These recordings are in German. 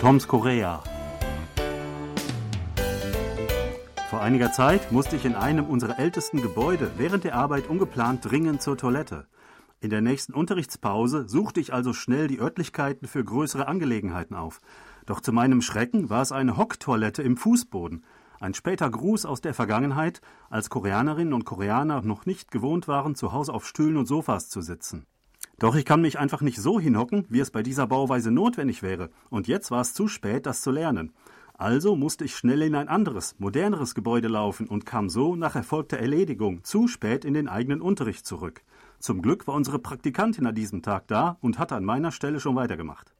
Toms Korea. Vor einiger Zeit musste ich in einem unserer ältesten Gebäude während der Arbeit ungeplant dringend zur Toilette. In der nächsten Unterrichtspause suchte ich also schnell die Örtlichkeiten für größere Angelegenheiten auf. Doch zu meinem Schrecken war es eine Hocktoilette im Fußboden. Ein später Gruß aus der Vergangenheit, als Koreanerinnen und Koreaner noch nicht gewohnt waren, zu Hause auf Stühlen und Sofas zu sitzen. Doch ich kann mich einfach nicht so hinhocken, wie es bei dieser Bauweise notwendig wäre, und jetzt war es zu spät, das zu lernen. Also musste ich schnell in ein anderes, moderneres Gebäude laufen und kam so nach erfolgter Erledigung zu spät in den eigenen Unterricht zurück. Zum Glück war unsere Praktikantin an diesem Tag da und hatte an meiner Stelle schon weitergemacht.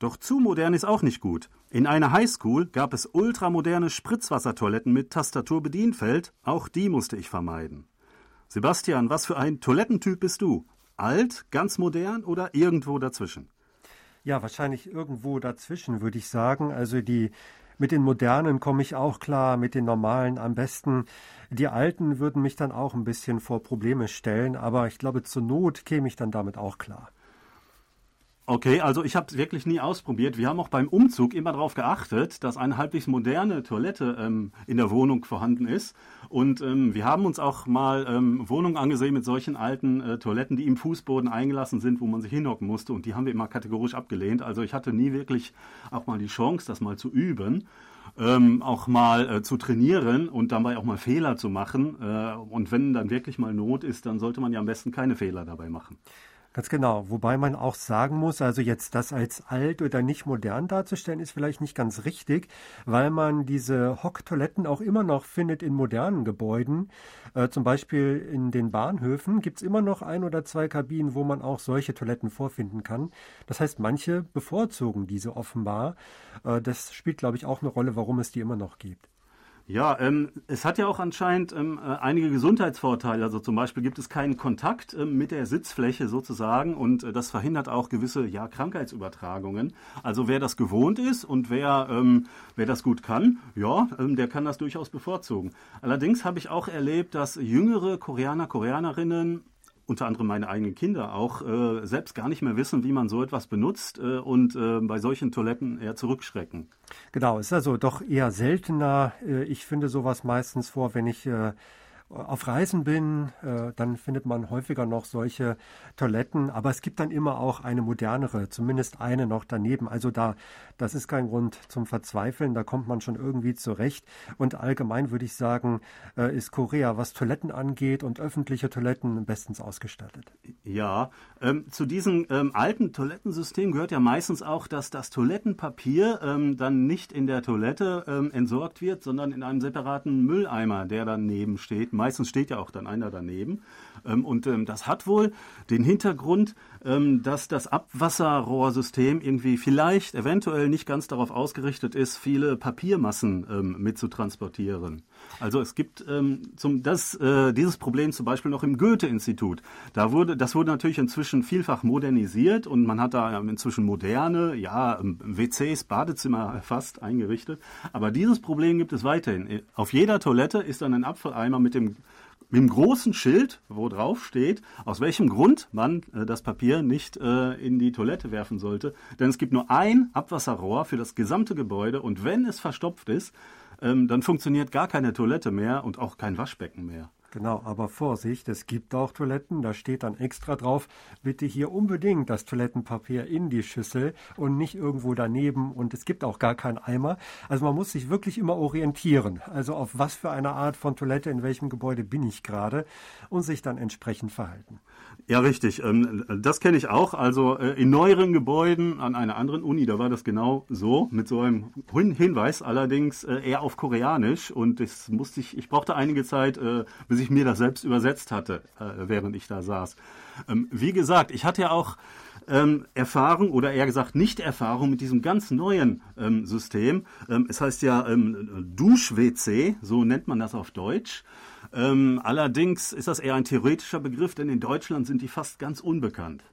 Doch zu modern ist auch nicht gut. In einer Highschool gab es ultramoderne Spritzwassertoiletten mit Tastaturbedienfeld, auch die musste ich vermeiden. Sebastian, was für ein Toilettentyp bist du? Alt, ganz modern oder irgendwo dazwischen? Ja, wahrscheinlich irgendwo dazwischen, würde ich sagen. Also die mit den modernen komme ich auch klar, mit den normalen am besten. Die alten würden mich dann auch ein bisschen vor Probleme stellen, aber ich glaube, zur Not käme ich dann damit auch klar. Okay, also ich habe es wirklich nie ausprobiert. Wir haben auch beim Umzug immer darauf geachtet, dass eine halbwegs moderne Toilette ähm, in der Wohnung vorhanden ist. Und ähm, wir haben uns auch mal ähm, Wohnungen angesehen mit solchen alten äh, Toiletten, die im Fußboden eingelassen sind, wo man sich hinhocken musste. Und die haben wir immer kategorisch abgelehnt. Also ich hatte nie wirklich auch mal die Chance, das mal zu üben. Ähm, auch mal äh, zu trainieren und dabei auch mal Fehler zu machen. Äh, und wenn dann wirklich mal Not ist, dann sollte man ja am besten keine Fehler dabei machen. Ganz genau. Wobei man auch sagen muss, also jetzt das als alt oder nicht modern darzustellen, ist vielleicht nicht ganz richtig, weil man diese Hocktoiletten auch immer noch findet in modernen Gebäuden. Äh, zum Beispiel in den Bahnhöfen gibt es immer noch ein oder zwei Kabinen, wo man auch solche Toiletten vorfinden kann. Das heißt, manche bevorzugen diese offenbar. Äh, das spielt, glaube ich, auch eine Rolle, warum es die immer noch gibt. Ja, ähm, es hat ja auch anscheinend ähm, äh, einige Gesundheitsvorteile. Also zum Beispiel gibt es keinen Kontakt ähm, mit der Sitzfläche sozusagen und äh, das verhindert auch gewisse ja, Krankheitsübertragungen. Also wer das gewohnt ist und wer, ähm, wer das gut kann, ja, ähm, der kann das durchaus bevorzugen. Allerdings habe ich auch erlebt, dass jüngere Koreaner, Koreanerinnen unter anderem meine eigenen Kinder auch äh, selbst gar nicht mehr wissen, wie man so etwas benutzt äh, und äh, bei solchen Toiletten eher zurückschrecken. Genau, ist also doch eher seltener. Äh, ich finde sowas meistens vor, wenn ich äh, auf Reisen bin, äh, dann findet man häufiger noch solche Toiletten, aber es gibt dann immer auch eine modernere, zumindest eine noch daneben. Also da, das ist kein Grund zum Verzweifeln, da kommt man schon irgendwie zurecht. Und allgemein würde ich sagen, äh, ist Korea, was Toiletten angeht und öffentliche Toiletten bestens ausgestattet. Ja, ähm, zu diesem ähm, alten Toilettensystem gehört ja meistens auch, dass das Toilettenpapier ähm, dann nicht in der Toilette ähm, entsorgt wird, sondern in einem separaten Mülleimer, der daneben steht Meistens steht ja auch dann einer daneben. Ähm, und ähm, das hat wohl den Hintergrund, ähm, dass das Abwasserrohrsystem irgendwie vielleicht eventuell nicht ganz darauf ausgerichtet ist, viele Papiermassen mitzutransportieren. Also es gibt zum, das, äh, dieses Problem zum Beispiel noch im Goethe-Institut. Da wurde, das wurde natürlich inzwischen vielfach modernisiert und man hat da inzwischen moderne, ja, WCs, Badezimmer fast eingerichtet. Aber dieses Problem gibt es weiterhin. Auf jeder Toilette ist dann ein Abfalleimer mit dem mit dem großen Schild, wo drauf steht, aus welchem Grund man äh, das Papier nicht äh, in die Toilette werfen sollte. Denn es gibt nur ein Abwasserrohr für das gesamte Gebäude und wenn es verstopft ist, ähm, dann funktioniert gar keine Toilette mehr und auch kein Waschbecken mehr. Genau, aber Vorsicht, es gibt auch Toiletten, da steht dann extra drauf, bitte hier unbedingt das Toilettenpapier in die Schüssel und nicht irgendwo daneben und es gibt auch gar keinen Eimer. Also man muss sich wirklich immer orientieren, also auf was für eine Art von Toilette, in welchem Gebäude bin ich gerade und sich dann entsprechend verhalten. Ja, richtig. Ähm, das kenne ich auch. Also äh, in neueren Gebäuden an einer anderen Uni, da war das genau so, mit so einem Hinweis, allerdings äh, eher auf Koreanisch. Und das musste ich, ich brauchte einige Zeit, äh, bis ich mir das selbst übersetzt hatte, während ich da saß. Ähm, wie gesagt, ich hatte ja auch ähm, Erfahrung oder eher gesagt Nicht-Erfahrung mit diesem ganz neuen System. es heißt ja Dusch-WC, so nennt man das auf Deutsch. Ähm, allerdings ist das eher ein theoretischer Begriff, denn in Deutschland sind die fast ganz unbekannt.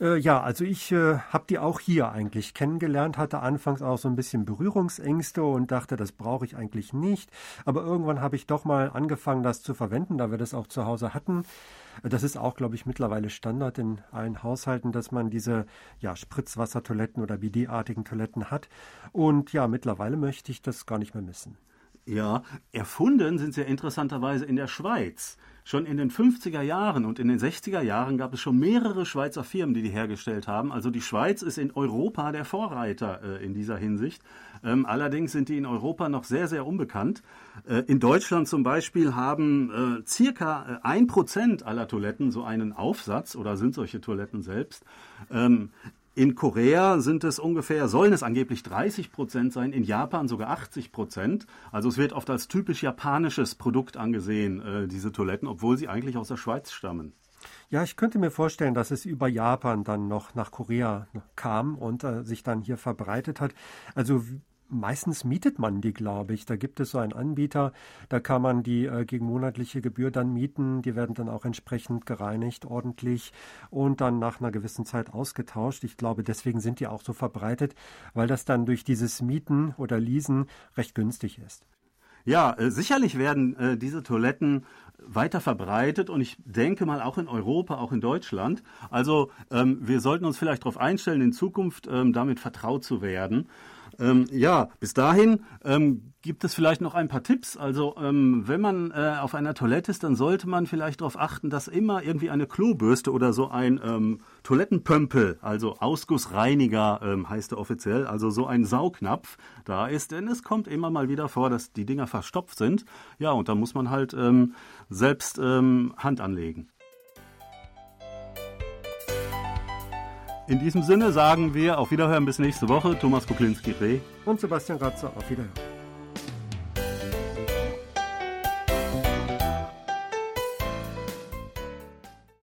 Äh, ja, also ich äh, habe die auch hier eigentlich kennengelernt, hatte anfangs auch so ein bisschen Berührungsängste und dachte, das brauche ich eigentlich nicht. Aber irgendwann habe ich doch mal angefangen, das zu verwenden, da wir das auch zu Hause hatten. Das ist auch, glaube ich, mittlerweile Standard in allen Haushalten, dass man diese ja, Spritzwassertoiletten oder BD-artigen Toiletten hat. Und ja, mittlerweile möchte ich das gar nicht mehr missen. Ja, erfunden sind sie interessanterweise in der Schweiz. Schon in den 50er Jahren und in den 60er Jahren gab es schon mehrere Schweizer Firmen, die die hergestellt haben. Also die Schweiz ist in Europa der Vorreiter äh, in dieser Hinsicht. Ähm, allerdings sind die in Europa noch sehr, sehr unbekannt. Äh, in Deutschland zum Beispiel haben äh, circa ein Prozent aller Toiletten so einen Aufsatz oder sind solche Toiletten selbst. Ähm, in Korea sind es ungefähr, sollen es angeblich 30 Prozent sein, in Japan sogar 80 Prozent. Also es wird oft als typisch japanisches Produkt angesehen, äh, diese Toiletten, obwohl sie eigentlich aus der Schweiz stammen. Ja, ich könnte mir vorstellen, dass es über Japan dann noch nach Korea kam und äh, sich dann hier verbreitet hat. Also Meistens mietet man die, glaube ich. Da gibt es so einen Anbieter, da kann man die äh, gegen monatliche Gebühr dann mieten. Die werden dann auch entsprechend gereinigt, ordentlich und dann nach einer gewissen Zeit ausgetauscht. Ich glaube, deswegen sind die auch so verbreitet, weil das dann durch dieses Mieten oder Leasen recht günstig ist. Ja, äh, sicherlich werden äh, diese Toiletten weiter verbreitet und ich denke mal auch in Europa, auch in Deutschland. Also ähm, wir sollten uns vielleicht darauf einstellen, in Zukunft ähm, damit vertraut zu werden. Ähm, ja, bis dahin ähm, gibt es vielleicht noch ein paar Tipps. Also ähm, wenn man äh, auf einer Toilette ist, dann sollte man vielleicht darauf achten, dass immer irgendwie eine Klobürste oder so ein ähm, Toilettenpömpel, also Ausgussreiniger ähm, heißt er offiziell, also so ein Saugnapf da ist. Denn es kommt immer mal wieder vor, dass die Dinger verstopft sind. Ja, und da muss man halt ähm, selbst Hand anlegen. In diesem Sinne sagen wir auf Wiederhören bis nächste Woche. Thomas Kuklinski-Reh und Sebastian Ratzer. Auf Wiederhören.